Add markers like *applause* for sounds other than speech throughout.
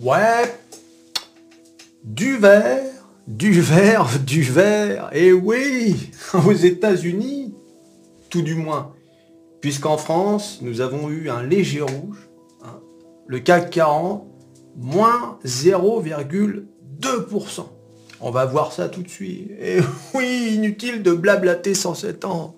Ouais, du verre, du verre, du verre. Et oui, *laughs* aux États-Unis, tout du moins. Puisqu'en France, nous avons eu un léger rouge, hein, le CAC 40, moins 0,2%. On va voir ça tout de suite. Et oui, inutile de blablater 107 ans.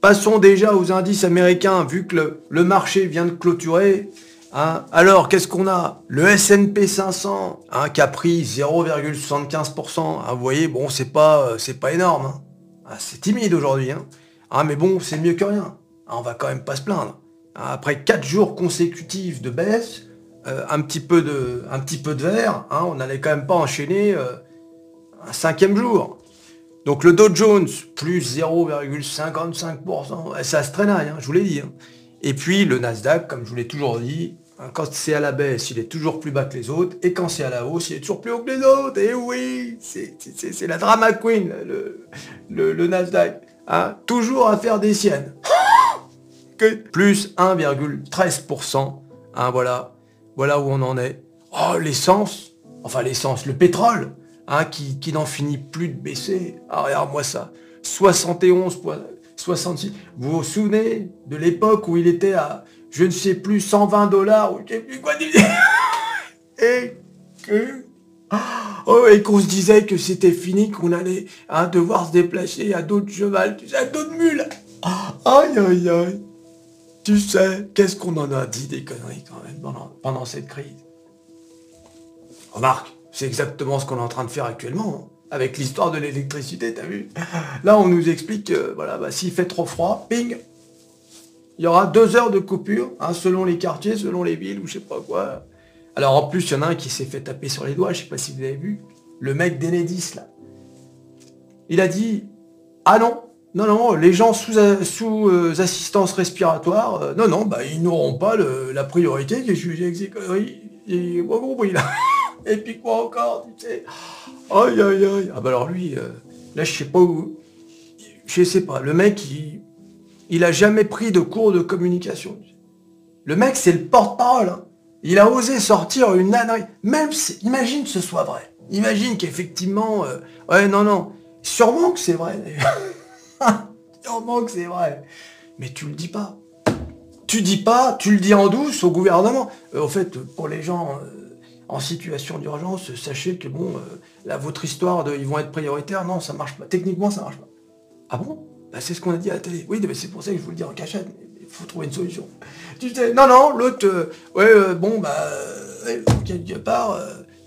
Passons déjà aux indices américains, vu que le, marché vient de clôturer. Hein. Alors, qu'est-ce qu'on a? Le S&P 500, hein, qui a pris 0,75%. Hein, vous voyez, bon, c'est pas, euh, c'est pas énorme. Ah, c'est timide aujourd'hui. mais bon, c'est mieux que rien. on va quand même pas se plaindre. Après 4 jours consécutifs de baisse, euh, un, petit peu de, un petit peu de verre, on n'allait quand même pas enchaîner euh, un cinquième jour. Donc le Dow Jones, plus 0,55%, ça se traînaille, je vous l'ai dit. Et puis le Nasdaq, comme je vous l'ai toujours dit, quand c'est à la baisse, il est toujours plus bas que les autres, et quand c'est à la hausse, il est toujours plus haut que les autres. Et oui, c'est la drama queen, le, Nasdaq. toujours à faire des siennes. *gasps* plus 1,13%. voilà, voilà où on en est. Oh, l'essence, enfin l'essence, le pétrole, Hein, qui, n'en finit plus de baisser. Ah, regarde-moi ça. 71 66. Vous vous souvenez de l'époque où il était à, je ne sais plus, 120 dollars, ou je sais plus quoi *laughs* Et. Oh, et qu'on se disait que c'était fini, qu'on allait hein, devoir se déplacer à d'autres chevals, tu sais, à d'autres mules. Aïe, aïe, aïe. Tu sais, qu'est-ce qu'on en a dit des conneries quand même pendant, pendant cette crise? Remarque, c'est exactement ce qu'on est en train de faire actuellement. Hein. Avec l'histoire de l'électricité, t'as vu? Là, on nous explique que voilà, bah, s'il fait trop froid, ping, il y aura deux heures de coupure, hein, selon les quartiers, selon les villes, ou je sais pas quoi. Alors en plus, il y en a un qui s'est fait taper sur les doigts, je sais pas si vous avez vu, le mec d'Enedis, là. Il a dit, ah non, non, non, les gens sous, sous euh, assistance respiratoire, euh, non, non, bah, ils n'auront pas la priorité qui est jugée compris, là. *laughs* Et puis quoi encore, tu sais Aïe, aïe, aïe. Ah bah alors lui, euh, là, je sais pas où... Je sais pas. Le mec, il, il a jamais pris de cours de communication. Le mec, c'est le porte-parole. Hein. Il a osé sortir une ânerie. Même, si, imagine que ce soit vrai. Imagine qu'effectivement... Euh, ouais, non, non. Sûrement que c'est vrai, *laughs* Sûrement que c'est vrai. Mais tu le dis pas. Tu dis pas, tu le dis en douce au gouvernement. Euh, au fait, pour les gens en situation d'urgence, sachez que bon, euh, là, votre histoire de ils vont être prioritaires, non, ça marche pas. Techniquement, ça marche pas. Ah bon? Bah, C'est ce qu'on a dit à la télé. Oui, mais c'est pour ça que je vous le dis en cachette. Il faut trouver une solution. Tu sais, non, non, l'autre, euh, ouais, euh, bon, bah, quelque part,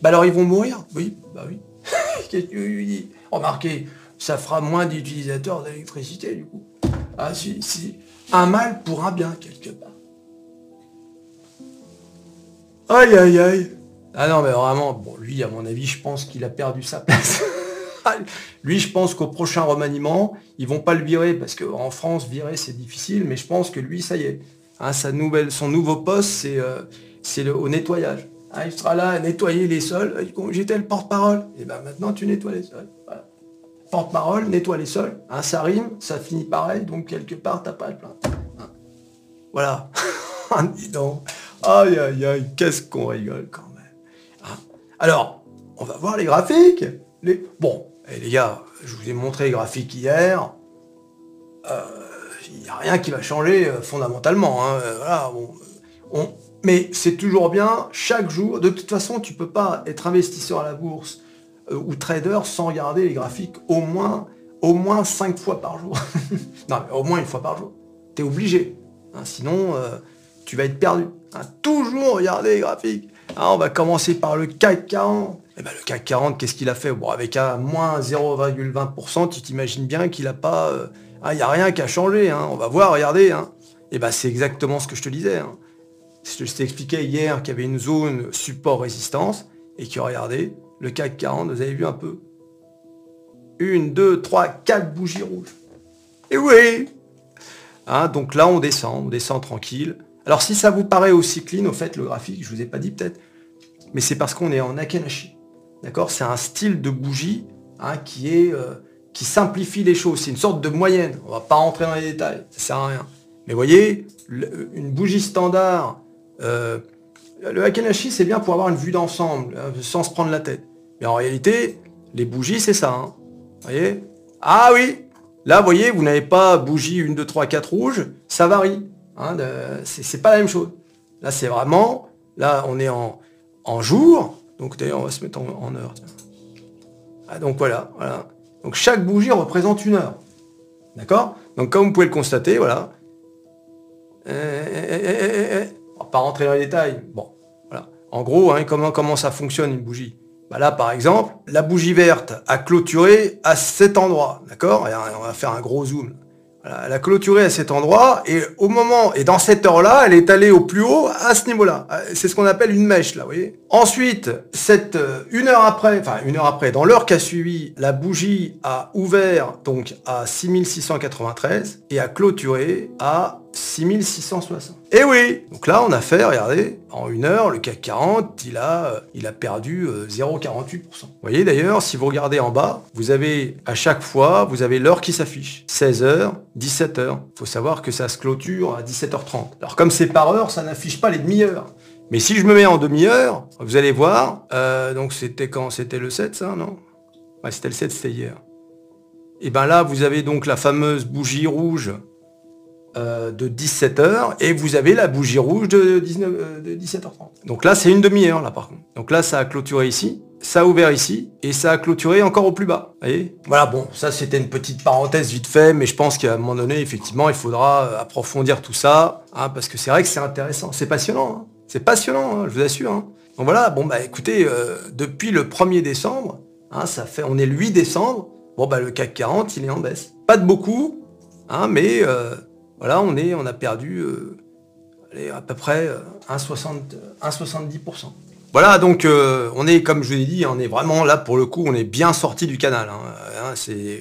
bah alors ils vont mourir. Oui, bah oui. *laughs* Qu'est-ce Remarquez, ça fera moins d'utilisateurs d'électricité, du coup. Ah, si, si. Un mal pour un bien, quelque part. Aïe, aïe, aïe. Ah non, mais vraiment, bon, lui, à mon avis, je pense qu'il a perdu sa place. *laughs* lui, je pense qu'au prochain remaniement, ils vont pas le virer, parce qu'en France, virer, c'est difficile, mais je pense que lui, ça y est. Hein, sa nouvelle, son nouveau poste, c'est euh, le, nettoyage. Hein, il sera là à nettoyer les sols. J'étais le porte-parole. Et ben maintenant, tu nettoies les sols. Porte-parole, nettoie les sols. Hein, ça rime, ça finit pareil, donc quelque part, t'as pas de plainte. Voilà. *laughs* Dis donc. Aïe, aïe, aïe, qu'est-ce qu'on rigole quand alors, on va voir les graphiques. Les... Bon, les gars, je vous ai montré les graphiques hier. Euh, il n'y a rien qui va changer euh, fondamentalement. Hein. Euh, mais c'est toujours bien, chaque jour. De toute façon, tu peux pas être investisseur à la bourse ou trader sans regarder les graphiques au moins, au moins 5 fois par jour. *laughs* non, mais au moins une fois par jour. Tu es obligé. Hein. sinon, tu vas être perdu. Hein. toujours regarder les graphiques. On va commencer par le CAC 40. Eh ben, le CAC 40, qu'est-ce qu'il a fait? Bon, avec un moins 0,20%, tu t'imagines bien qu'il n'a pas... Euh, ah, il n'y a rien qui a changé. Hein. On va voir, regardez. Hein. Et eh ben, c'est exactement ce que je te disais. Hein. Je t'ai expliqué hier qu'il y avait une zone support-résistance et que, regardez, le CAC 40, vous avez vu un peu Une, deux, trois, quatre bougies rouges. Et oui Donc là, on descend, on descend tranquille. Alors si ça vous paraît aussi clean, au fait, le graphique, je vous ai pas dit peut-être, mais c'est parce qu'on est en Akenashi. D'accord? C'est un style de bougie hein, euh, qui simplifie les choses. C'est une sorte de moyenne. On va pas rentrer dans les détails, ça sert à rien. Mais voyez, une bougie standard, euh, Le Hakenashi, c'est bien pour avoir une vue d'ensemble, hein, sans se prendre la tête. Mais en réalité, les bougies, c'est ça. Hein. Voyez? Ah oui Là, vous voyez, vous n'avez pas bougie 1, 2, 3, 4 rouges, ça varie. Hein, c'est pas la même chose. Là, c'est vraiment, là, on est en, en jour. Donc d'ailleurs, on va se mettre en, heure. Ah, donc voilà, voilà. Donc chaque bougie représente une heure. D'accord? Donc comme vous pouvez le constater, voilà. Euh, on va pas rentrer dans les détails. Bon, voilà. En gros, hein, comment, comment ça fonctionne une bougie? Bah Là, par exemple, la bougie verte a clôturé à cet endroit. D'accord? On va faire un gros zoom elle a clôturé à cet endroit et au moment et dans cette heure-là, elle est allée au plus haut à ce niveau-là. C'est ce qu'on appelle une mèche là, vous voyez. Ensuite, cette euh, une heure après, enfin une heure après, dans l'heure qui a suivi, la bougie a ouvert donc à 6693 et a clôturé à 6660. Et oui Donc là, on a fait, regardez, en une heure, le CAC 40, il a, il a perdu 0,48%. Euh, vous voyez d'ailleurs, si vous regardez en bas, vous avez à chaque fois, vous avez l'heure qui s'affiche. 16h, 17h. Il faut savoir que ça se clôture à 17h30. Alors comme c'est par heure, ça n'affiche pas les demi-heures. Mais si je me mets en demi-heure, vous allez voir, euh, donc c'était quand? C'était le 7 ça, non? Ouais, c'était le 7, c'était hier. Et bien là, vous avez donc la fameuse bougie rouge euh, de 17h et vous avez la bougie rouge de, 19, euh, 17h30. Donc là, c'est une demi-heure là par contre. Donc là, ça a clôturé ici, ça a ouvert ici et ça a clôturé encore au plus bas. voyez? Voilà, bon, ça c'était une petite parenthèse vite fait, mais je pense qu'à un moment donné, effectivement, il faudra euh, approfondir tout ça, hein, parce que c'est vrai que c'est intéressant, c'est passionnant, hein. c'est passionnant, hein, je vous assure. Donc voilà, bon bah écoutez, depuis le 1er décembre, ça fait, on est le 8 décembre, bon bah le CAC 40, il est en baisse. Pas de beaucoup, mais voilà, on, a perdu euh, à peu près 1,70%. Euh, voilà, donc euh, on est, comme je vous l'ai dit, on est vraiment là pour le coup, on est bien sorti du canal. Hein. Hein,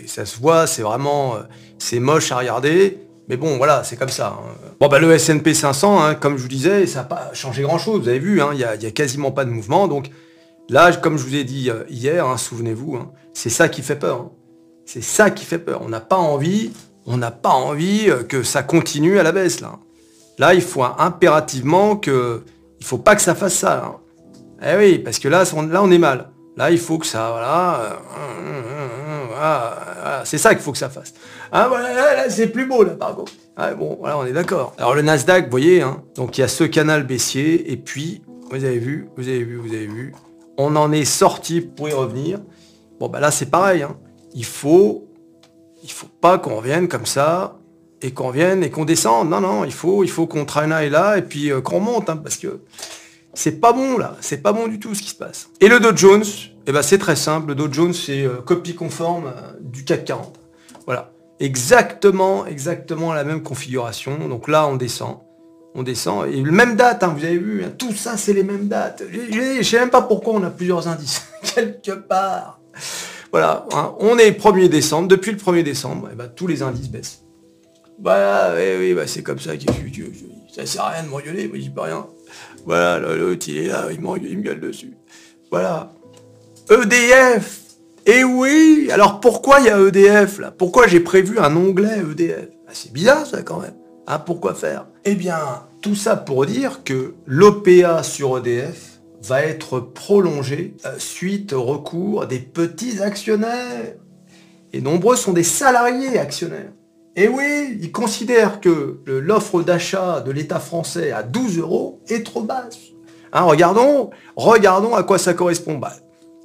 ça se voit, c'est vraiment, c'est moche à regarder. Mais bon, voilà, c'est comme ça. Hein. Bon, bah, le S&P 500, comme je vous disais, ça n'a pas changé grand-chose. Vous avez vu, il n'y a, quasiment pas de mouvement. Donc là, comme je vous ai dit hier, souvenez-vous, c'est ça qui fait peur. C'est ça qui fait peur. On n'a pas envie on n'a pas envie euh, que ça continue à la baisse là. Là, il faut impérativement que, il faut pas que ça fasse ça. Hein. Eh oui, parce que là, là, on est mal. Là, il faut que ça, voilà, euh, c'est ça qu'il faut que ça fasse. Ah, voilà, là, c'est plus beau là, par contre. Ah, bon, voilà, on est d'accord. Alors le Nasdaq, vous voyez, hein, donc il y a ce canal baissier, et puis, vous avez vu, vous avez vu, vous avez vu, on en est sorti pour y revenir. Bon, bah là, c'est pareil. Hein. Il faut il faut pas qu'on revienne comme ça et qu'on vienne et qu'on descende. Non, non, il faut, il faut qu'on traînaille là et puis euh, qu'on monte, hein, parce que c'est pas bon là, c'est pas bon du tout ce qui se passe. Et le Dow Jones, eh ben, c'est très simple, le Dow Jones c'est euh, copie conforme euh, du CAC 40. Voilà, exactement, exactement la même configuration. Donc là, on descend, on descend, et même date, hein, vous avez vu, hein, tout ça c'est les mêmes dates. Je sais même pas pourquoi on a plusieurs indices *laughs* quelque part. Voilà, hein, on est 1er décembre, depuis le 1er décembre, et eh ben, tous les indices baissent. Bah oui, oui, bah, c'est comme ça, ça sert à rien de m'engueuler, moi j'y peux rien. Voilà, l'autre il est là, il, il me gueule dessus. Voilà. EDF Et eh oui Alors pourquoi il y a EDF là? Pourquoi j'ai prévu un onglet EDF ah, C'est bizarre ça quand même. Hein, pourquoi faire? Eh bien, tout ça pour dire que l'OPA sur EDF va être prolongé euh, suite au recours des petits actionnaires. Et nombreux sont des salariés actionnaires. Et oui, ils considèrent que l'offre d'achat de l'État français à 12 euros est trop basse. Hein, regardons, regardons à quoi ça correspond. Bah,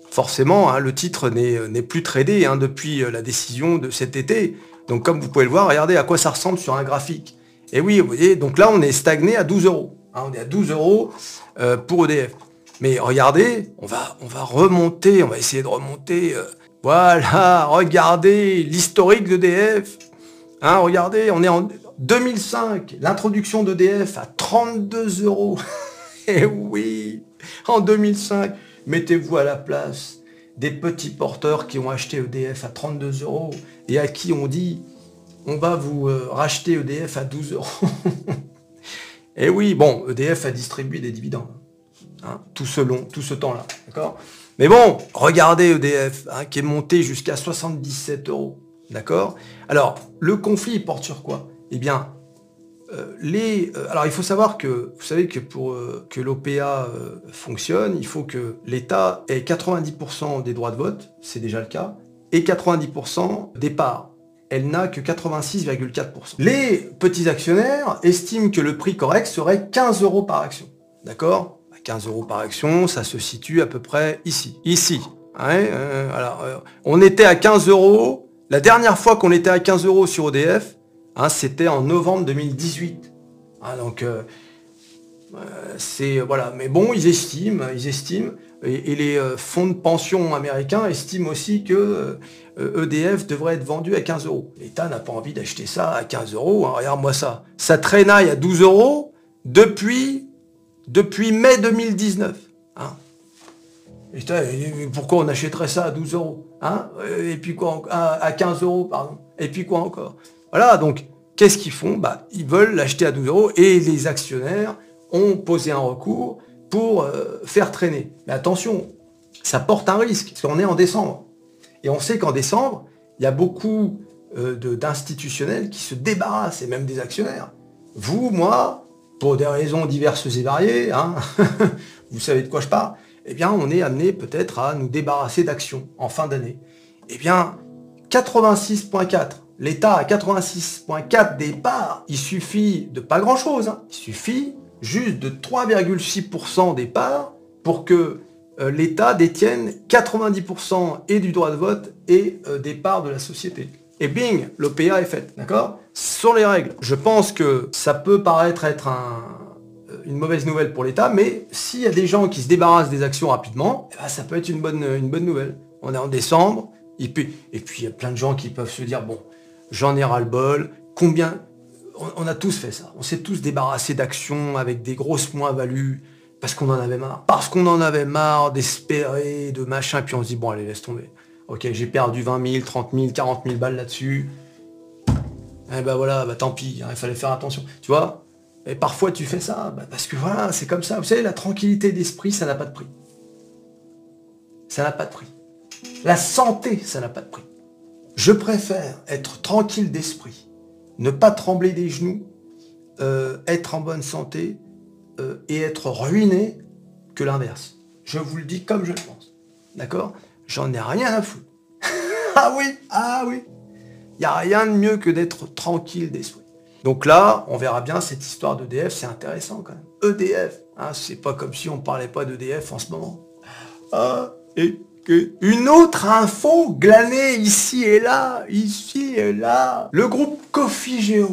forcément, hein, le titre n'est plus tradé hein, depuis euh, la décision de cet été. Donc comme vous pouvez le voir, regardez à quoi ça ressemble sur un graphique. Et oui, vous voyez, donc là on est stagné à 12 euros. on est à 12 euros euh, pour EDF. Mais regardez, on va, on va remonter, on va essayer de remonter. Euh, voilà, *laughs* regardez l'historique d'EDF. Hein, regardez, on est en 2005, l'introduction d'EDF à 32 euros. *laughs* Eh oui, en 2005, mettez-vous à la place des petits porteurs qui ont acheté EDF à 32 euros et à qui on dit on va vous euh, racheter EDF à 12 euros. Et *laughs* eh oui, bon, EDF a distribué des dividendes. Hein, tout ce long, tout ce temps-là. D'accord? Mais bon, regardez EDF, hein, qui est monté jusqu'à 77 euros. D'accord? Alors, le conflit porte sur quoi? Eh bien, euh, les, euh, alors il faut savoir que, vous savez que pour que l'OPA fonctionne, il faut que l'État ait 90% des droits de vote, c'est déjà le cas, et 90% des parts. Elle n'a que 86,4%. Les petits actionnaires estiment que le prix correct serait 15 euros par action. D'accord? 15 euros par action, ça se situe à peu près ici. Ici. alors, on était à 15 euros. La dernière fois qu'on était à 15 euros sur ODF, Hein, c'était en novembre 2018. Hein, donc euh, euh, c'est voilà, mais bon, ils estiment, ils estiment, et, les euh, fonds de pension américains estiment aussi que EDF e devrait être vendu à 15 euros. L'État n'a pas envie d'acheter ça à 15 euros. Hein, regarde-moi ça. Ça traînaille à 12 euros depuis, depuis mai 2019. pourquoi on achèterait ça à 12 euros Et puis quoi À 15 euros, pardon. Et puis quoi encore? Voilà, donc qu'est-ce qu'ils font? Bah, Ils veulent l'acheter à 12 euros et les actionnaires ont posé un recours pour euh, faire traîner. Mais attention, ça porte un risque, parce qu'on est en décembre. Et on sait qu'en décembre, il y a beaucoup euh, d'institutionnels qui se débarrassent, et même des actionnaires. Vous, moi, pour des raisons diverses et variées, hein, *laughs* vous savez de quoi je parle, eh bien, on est amené peut-être à nous débarrasser d'actions en fin d'année. Eh bien, 86.4 l'État à 86,4 des parts, il suffit de pas grand-chose. Hein. Il suffit juste de 3,6% des parts pour que euh, l'État détienne 90% et du droit de vote et euh, des parts de la société. Et bing, l'OPA est faite, d'accord? Sur les règles. Je pense que ça peut paraître être euh, une mauvaise nouvelle pour l'État, mais s'il y a des gens qui se débarrassent des actions rapidement, eh ben, ça peut être une bonne, une bonne nouvelle. On est en décembre, et puis il y a plein de gens qui peuvent se dire, bon, j'en ai ras-le-bol, combien... On, a tous fait ça, on s'est tous débarrassés d'actions avec des grosses moins-values, parce qu'on en avait marre. Parce qu'on en avait marre d'espérer, de machin, puis on se dit, bon allez, laisse tomber. Ok, j'ai perdu 20 000, 30 000, 40 000 balles là-dessus. Eh ben voilà, bah tant pis, hein, il fallait faire attention. Tu vois Et parfois tu fais ça, bah, parce que voilà, c'est comme ça. Vous savez, la tranquillité d'esprit, ça n'a pas de prix. Ça n'a pas de prix. La santé, ça n'a pas de prix. Je préfère être tranquille d'esprit, ne pas trembler des genoux, euh, être en bonne santé euh, et être ruiné que l'inverse. Je vous le dis comme je le pense. D'accord? J'en ai rien à foutre. *laughs* ah oui, ah oui. Il n'y a rien de mieux que d'être tranquille d'esprit. Donc là, on verra bien cette histoire d'EDF, c'est intéressant quand même. EDF, hein, c'est pas comme si on parlait pas d'EDF en ce moment. Ah, et une autre info glanée ici et là, ici et là. Le groupe Coffee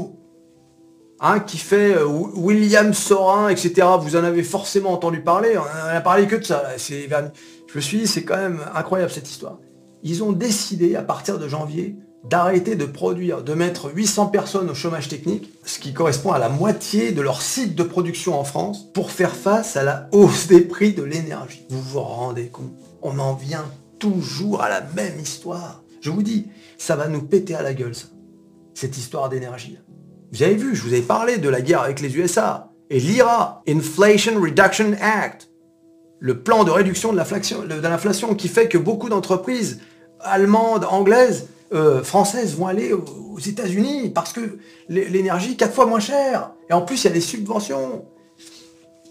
hein, qui fait euh, William Sorin, etc. Vous en avez forcément entendu parler. On a parlé que de ça. Je me suis dit, c'est quand même incroyable cette histoire. Ils ont décidé, à partir de janvier, d'arrêter de produire, de mettre 800 personnes au chômage technique, ce qui correspond à la moitié de leur site de production en France, pour faire face à la hausse des prix de l'énergie. Vous vous rendez compte? On en vient toujours à la même histoire. Je vous dis, ça va nous péter à la gueule, ça. Cette histoire d'énergie. Vous avez vu, je vous ai parlé de la guerre avec les USA et l'IRA, Inflation Reduction Act, le plan de réduction de l'inflation qui fait que beaucoup d'entreprises allemandes, anglaises, euh, françaises vont aller aux États-Unis parce que l'énergie est quatre fois moins chère. Et en plus, il y a des subventions.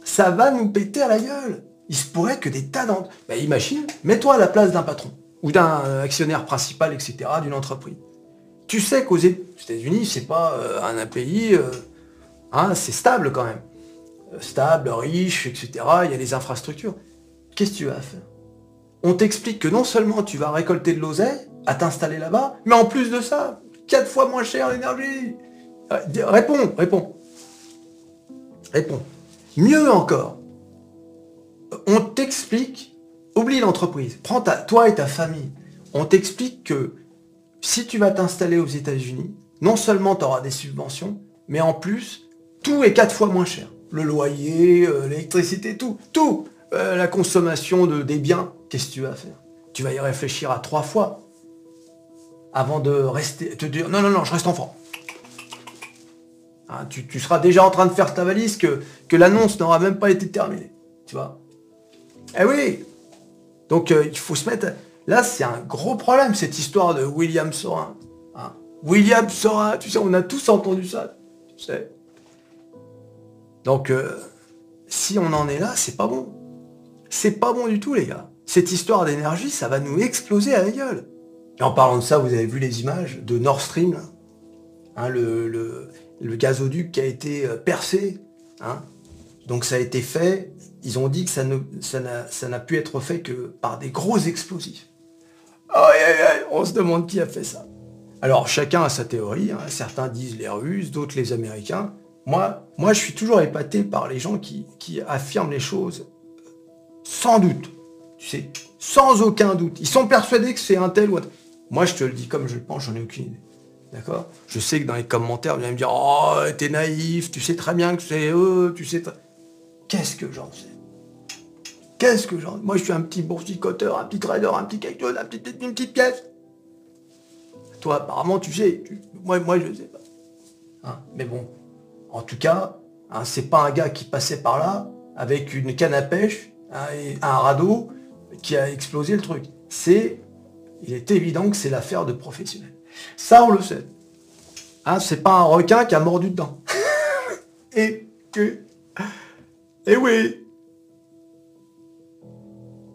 Ça va nous péter à la gueule il se pourrait que des tas d'entre... Bah, imagine, mets-toi à la place d'un patron, ou d'un actionnaire principal, etc., d'une entreprise. Tu sais qu'aux États-Unis, c'est pas euh, un pays... Euh, hein, c'est stable quand même. Euh, stable, riche, etc. Il y a les infrastructures. Qu'est-ce que tu vas faire? On t'explique que non seulement tu vas récolter de l'oseille à t'installer là-bas, mais en plus de ça, quatre fois moins cher l'énergie. Réponds, réponds. Réponds. Mieux encore, on t'explique, oublie l'entreprise, prends ta, toi et ta famille, on t'explique que si tu vas t'installer aux États-Unis, non seulement tu auras des subventions, mais en plus, tout est quatre fois moins cher. Le loyer, euh, l'électricité, tout, tout. Euh, la consommation de, des biens, qu'est-ce que tu vas faire? Tu vas y réfléchir à trois fois avant de rester, te dire non, non, non, je reste enfant. Hein, tu, seras déjà en train de faire ta valise que, que l'annonce n'aura même pas été terminée. Tu vois? Eh oui Donc euh, il faut se mettre... Là, c'est un gros problème, cette histoire de William Sorin. Hein? William Sorin, tu sais, on a tous entendu ça. Tu sais. Donc, euh, si on en est là, c'est pas bon. C'est pas bon du tout, les gars. Cette histoire d'énergie, ça va nous exploser à la gueule. Et en parlant de ça, vous avez vu les images de Nord Stream, hein, le, gazoduc qui a été euh, percé. Hein Donc ça a été fait. Ils ont dit que ça n'a pu être fait que par des gros explosifs. on se demande qui a fait ça. Alors chacun a sa théorie. Hein. Certains disent les Russes, d'autres les Américains. Moi, moi, je suis toujours épaté par les gens qui, affirment les choses sans doute. Tu sais, sans aucun doute. Ils sont persuadés que c'est un tel ou un tel. Moi, je te le dis comme je le pense, j'en ai aucune idée. D'accord? Je sais que dans les commentaires, vous allez me dire Oh, t'es naïf, tu sais très bien que c'est eux, tu sais. Qu'est-ce que j'en sais? Qu'est-ce que j'en Moi, je suis un petit boursicoteur, un petit trader, un petit quelque chose, un petit, une petite pièce. Toi, apparemment, tu sais. Moi, moi, je sais pas. Hein? Mais bon, en tout cas, hein, c'est pas un gars qui passait par là avec une canne à pêche, hein, et un radeau qui a explosé le truc. C'est il est évident que c'est l'affaire de professionnels. Ça, on le sait. Hein, c'est pas un requin qui a mordu dedans. *laughs* et que... Et oui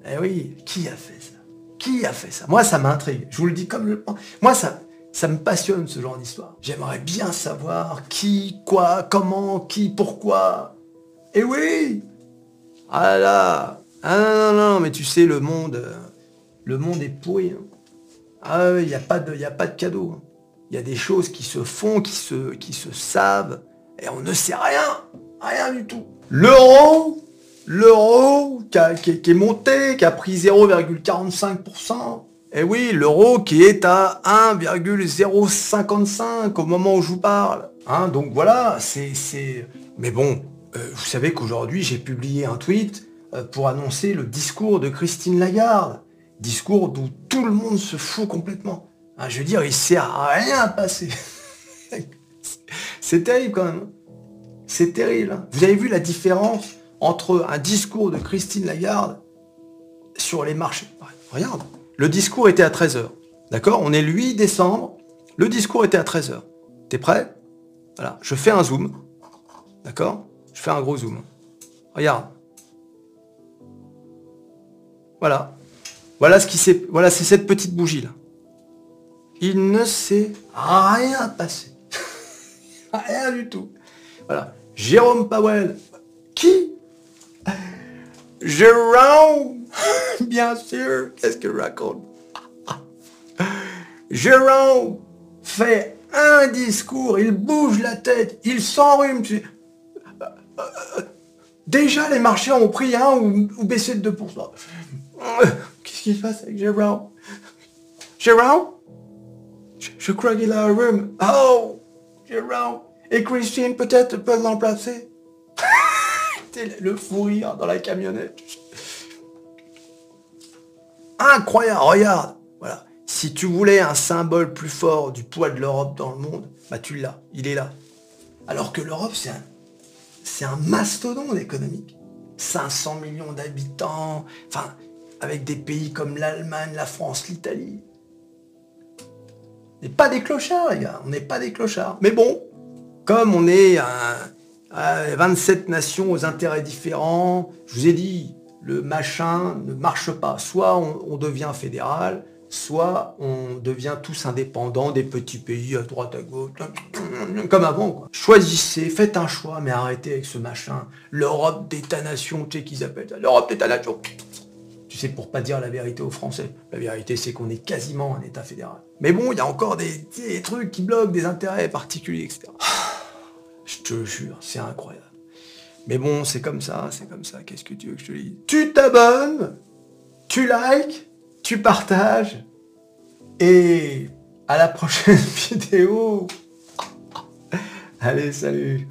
Eh oui, qui a fait ça? Qui a fait ça? Moi, ça m'intrigue. Je vous le dis comme le. Moi, ça, ça me passionne, ce genre d'histoire. J'aimerais bien savoir qui, quoi, comment, qui, pourquoi. Et oui Ah là Ah non, non, non, mais tu sais, le monde... Euh, le monde est pourri. Hein. Ah, il n'y a, pas de, de cadeau. Hein. Il y a des choses qui se font, qui se, qui se savent, et on ne sait rien. Rien du tout. L'euro, l'euro qui, est monté, qui a pris 0,45%. Et eh oui, l'euro qui est à 1,055 au moment où je vous parle. Hein, donc voilà, c'est... Mais bon, euh, vous savez qu'aujourd'hui, j'ai publié un tweet euh, pour annoncer le discours de Christine Lagarde discours d'où tout le monde se fout complètement. Ah, je veux dire, il sert à rien à. *laughs* C'est terrible quand même. C'est terrible. Hein. Vous avez vu la différence entre un discours de Christine Lagarde sur les marchés? Regarde, le discours était à 13h. D'accord? On est le 8 décembre. Le discours était à 13h. T'es prêt? Voilà, je fais un zoom. D'accord? Je fais un gros zoom. Regarde. Voilà. Voilà ce qui s'est. Voilà, c'est cette petite bougie là. Il ne s'est rien passé. *laughs* rien du tout. Voilà. Jérôme Powell. Qui? Jérôme *laughs* Bien sûr, qu'est-ce que je raconte? Jérôme fait un discours, il bouge la tête, il s'enrhume. Déjà, les marchés ont pris un ou, baissé de 2%. Qu'est-ce qui se passe avec Jérôme? Jérôme? Je, crois qu'il a un rhume. Oh Jérôme Et Christine peut-être peut l'emplacer *laughs* Le fou rire dans la camionnette. Incroyable, regarde Voilà. Si tu voulais un symbole plus fort du poids de l'Europe dans le monde, bah tu l'as, il est là. Alors que l'Europe, c'est un, c'est un mastodonte économique. 500 millions d'habitants, enfin, avec des pays comme l'Allemagne, la France, l'Italie. On n'est pas des clochards, les gars, on n'est pas des clochards. Mais bon, comme on est à, 27 nations aux intérêts différents, je vous ai dit, le machin ne marche pas. Soit on, devient fédéral, soit on devient tous indépendants des petits pays à droite, à gauche, comme avant. Choisissez, faites un choix, mais arrêtez avec ce machin. L'Europe d'État-nation, tu sais qu'ils appellent ça. L'Europe d'État-nation. Tu sais, pour pas dire la vérité aux Français. La vérité, c'est qu'on est quasiment un État fédéral. Mais bon, il y a encore des, trucs qui bloquent, des intérêts particuliers, etc. *sighs* Je te jure, c'est incroyable. Mais bon, c'est comme ça, c'est comme ça. Qu'est-ce que tu veux que je te dise? Tu t'abonnes, tu likes, tu partages. Et à la prochaine *laughs* vidéo. Allez, salut